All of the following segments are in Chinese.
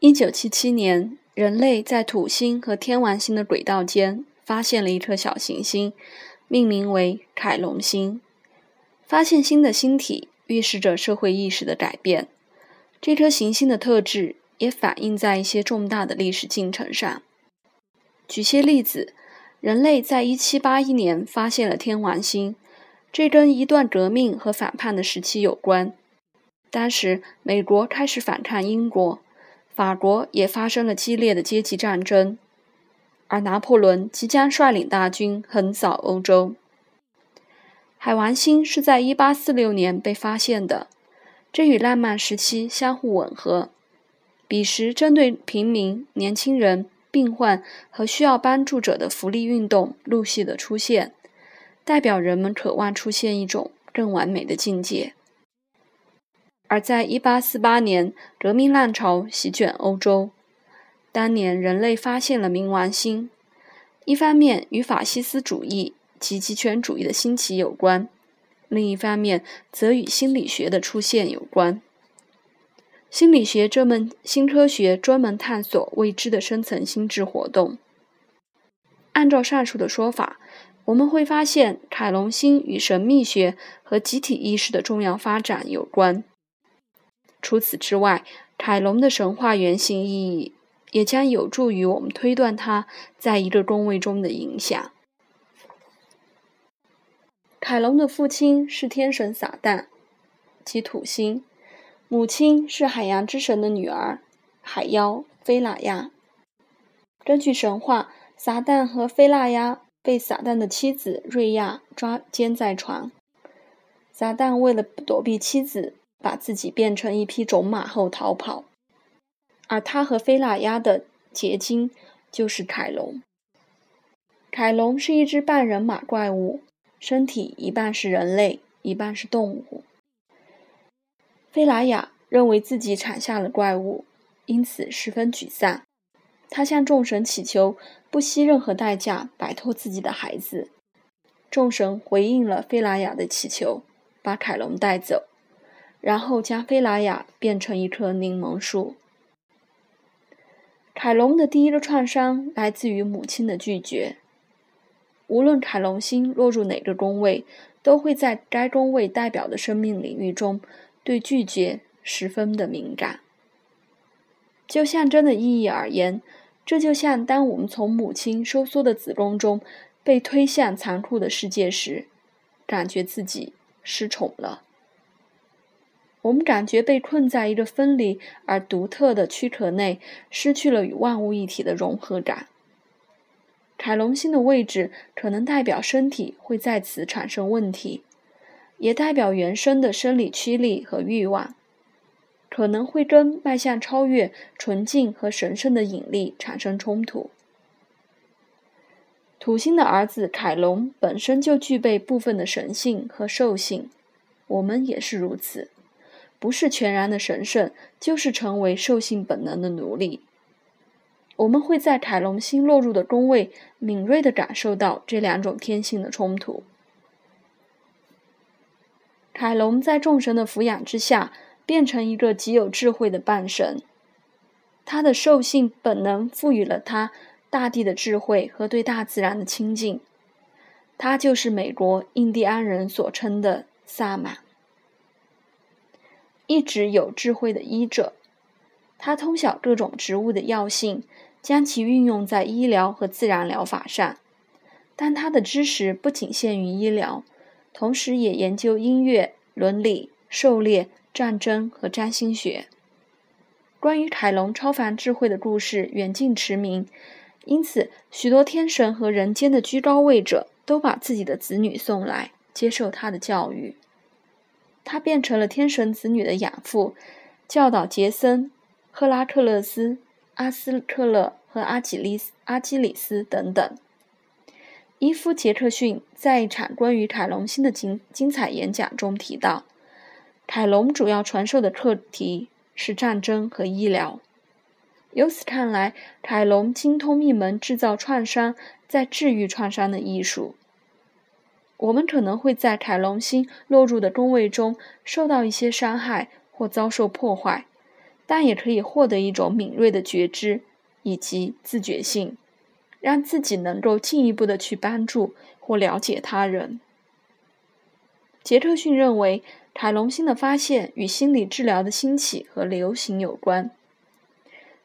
一九七七年，人类在土星和天王星的轨道间发现了一颗小行星，命名为凯龙星。发现新的星体，预示着社会意识的改变。这颗行星的特质也反映在一些重大的历史进程上。举些例子，人类在一七八一年发现了天王星，这跟一段革命和反叛的时期有关。当时，美国开始反抗英国。法国也发生了激烈的阶级战争，而拿破仑即将率领大军横扫欧洲。海王星是在1846年被发现的，这与浪漫时期相互吻合。彼时，针对平民、年轻人、病患和需要帮助者的福利运动陆续的出现，代表人们渴望出现一种更完美的境界。而在1848年，革命浪潮席卷欧洲。当年，人类发现了冥王星，一方面与法西斯主义及极权主义的兴起有关，另一方面则与心理学的出现有关。心理学这门新科学专门探索未知的深层心智活动。按照上述的说法，我们会发现凯龙星与神秘学和集体意识的重要发展有关。除此之外，凯龙的神话原型意义也将有助于我们推断他在一个宫位中的影响。凯龙的父亲是天神撒旦，即土星；母亲是海洋之神的女儿，海妖菲拉亚。根据神话，撒旦和菲拉亚被撒旦的妻子瑞亚抓奸在床。撒旦为了躲避妻子。把自己变成一匹种马后逃跑，而他和菲拉亚的结晶就是凯龙。凯龙是一只半人马怪物，身体一半是人类，一半是动物。菲拉雅认为自己产下了怪物，因此十分沮丧。他向众神祈求，不惜任何代价摆脱自己的孩子。众神回应了菲拉雅的祈求，把凯龙带走。然后将菲拉雅变成一棵柠檬树。凯龙的第一个创伤来自于母亲的拒绝。无论凯龙星落入哪个宫位，都会在该宫位代表的生命领域中对拒绝十分的敏感。就象征的意义而言，这就像当我们从母亲收缩的子宫中被推向残酷的世界时，感觉自己失宠了。我们感觉被困在一个分离而独特的躯壳内，失去了与万物一体的融合感。凯龙星的位置可能代表身体会在此产生问题，也代表原生的生理驱力和欲望，可能会跟迈向超越、纯净和神圣的引力产生冲突。土星的儿子凯龙本身就具备部分的神性和兽性，我们也是如此。不是全然的神圣，就是成为兽性本能的奴隶。我们会在凯龙星落入的宫位，敏锐地感受到这两种天性的冲突。凯龙在众神的抚养之下，变成一个极有智慧的半神。他的兽性本能赋予了他大地的智慧和对大自然的亲近。他就是美国印第安人所称的萨满。一直有智慧的医者，他通晓各种植物的药性，将其运用在医疗和自然疗法上。但他的知识不仅限于医疗，同时也研究音乐、伦理、狩猎、战争和占星学。关于凯龙超凡智慧的故事远近驰名，因此许多天神和人间的居高位者都把自己的子女送来接受他的教育。他变成了天神子女的养父，教导杰森、赫拉克勒斯、阿斯克勒和阿基利斯、阿基里斯等等。伊夫·杰克逊在一场关于凯龙星的精精彩演讲中提到，凯龙主要传授的课题是战争和医疗。由此看来，凯龙精通一门制造创伤、再治愈创伤的艺术。我们可能会在凯龙星落入的宫位中受到一些伤害或遭受破坏，但也可以获得一种敏锐的觉知以及自觉性，让自己能够进一步的去帮助或了解他人。杰克逊认为，凯龙星的发现与心理治疗的兴起和流行有关。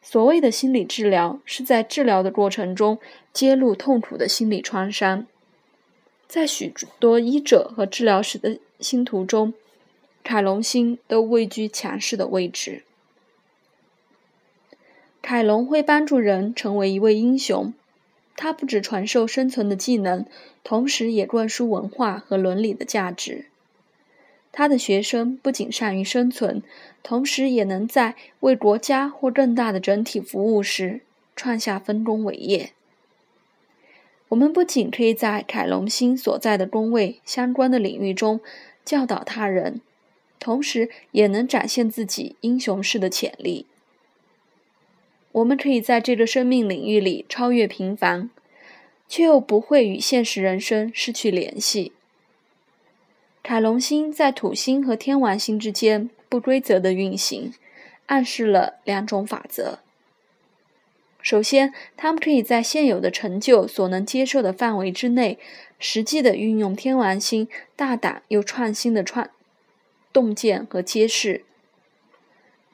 所谓的心理治疗，是在治疗的过程中揭露痛苦的心理创伤。在许多医者和治疗师的星图中，凯龙星都位居强势的位置。凯龙会帮助人成为一位英雄，他不只传授生存的技能，同时也灌输文化和伦理的价值。他的学生不仅善于生存，同时也能在为国家或更大的整体服务时创下丰功伟业。我们不仅可以在凯龙星所在的宫位相关的领域中教导他人，同时也能展现自己英雄式的潜力。我们可以在这个生命领域里超越平凡，却又不会与现实人生失去联系。凯龙星在土星和天王星之间不规则的运行，暗示了两种法则。首先，他们可以在现有的成就所能接受的范围之内，实际的运用天王星大胆又创新的创洞见和揭示。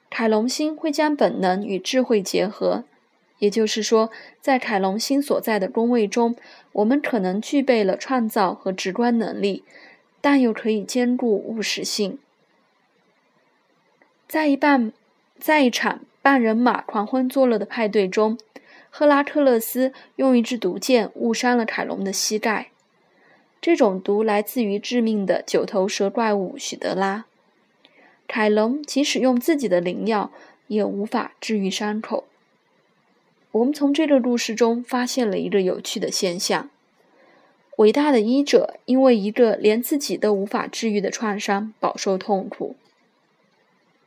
凯龙星会将本能与智慧结合，也就是说，在凯龙星所在的宫位中，我们可能具备了创造和直观能力。但又可以兼顾务实性。在一半，在一场半人马狂欢作乐的派对中，赫拉克勒斯用一支毒箭误伤了凯龙的膝盖。这种毒来自于致命的九头蛇怪物许德拉。凯龙即使用自己的灵药，也无法治愈伤口。我们从这个故事中发现了一个有趣的现象。伟大的医者因为一个连自己都无法治愈的创伤饱受痛苦。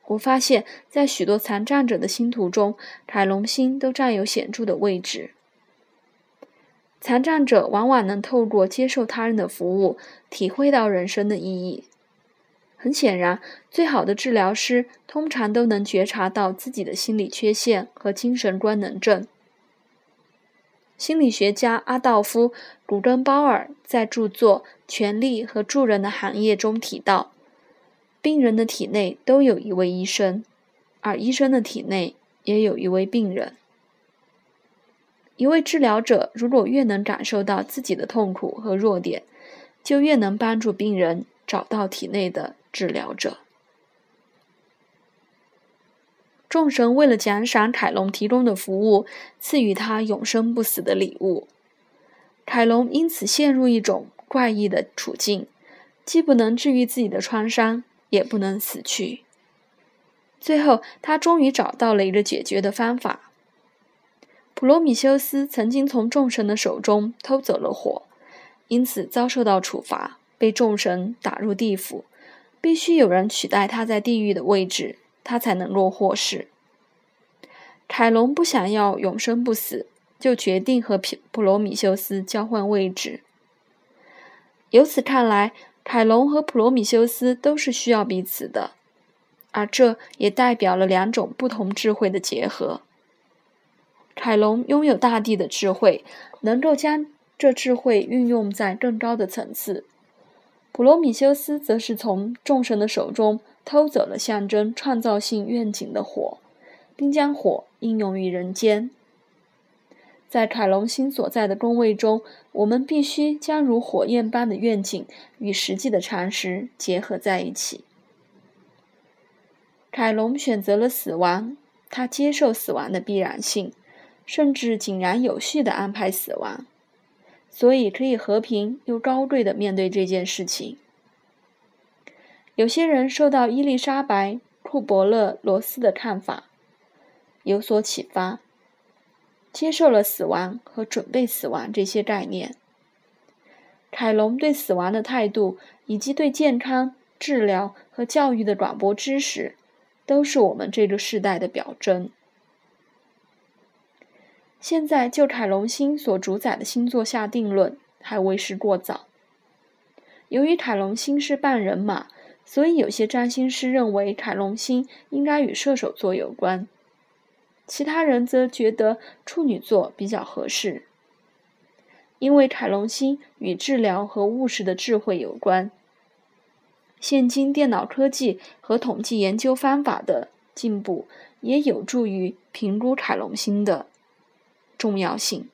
我发现，在许多残障者的星图中，凯龙星都占有显著的位置。残障者往往能透过接受他人的服务，体会到人生的意义。很显然，最好的治疗师通常都能觉察到自己的心理缺陷和精神官能症。心理学家阿道夫·古根鲍尔在著作《权力和助人的行业》中提到，病人的体内都有一位医生，而医生的体内也有一位病人。一位治疗者如果越能感受到自己的痛苦和弱点，就越能帮助病人找到体内的治疗者。众神为了奖赏凯龙提供的服务，赐予他永生不死的礼物。凯龙因此陷入一种怪异的处境，既不能治愈自己的创伤，也不能死去。最后，他终于找到了一个解决的方法。普罗米修斯曾经从众神的手中偷走了火，因此遭受到处罚，被众神打入地府。必须有人取代他在地狱的位置。他才能落祸事。凯龙不想要永生不死，就决定和普普罗米修斯交换位置。由此看来，凯龙和普罗米修斯都是需要彼此的，而这也代表了两种不同智慧的结合。凯龙拥有大地的智慧，能够将这智慧运用在更高的层次；普罗米修斯则是从众神的手中。偷走了象征创造性愿景的火，并将火应用于人间。在凯龙星所在的宫位中，我们必须将如火焰般的愿景与实际的常识结合在一起。凯龙选择了死亡，他接受死亡的必然性，甚至井然有序地安排死亡，所以可以和平又高贵地面对这件事情。有些人受到伊丽莎白·库伯勒罗斯的看法有所启发，接受了死亡和准备死亡这些概念。凯龙对死亡的态度，以及对健康、治疗和教育的广博知识，都是我们这个时代的表征。现在就凯龙星所主宰的星座下定论，还为时过早。由于凯龙星是半人马。所以有些占星师认为凯龙星应该与射手座有关，其他人则觉得处女座比较合适，因为凯龙星与治疗和务实的智慧有关。现今电脑科技和统计研究方法的进步，也有助于评估凯龙星的重要性。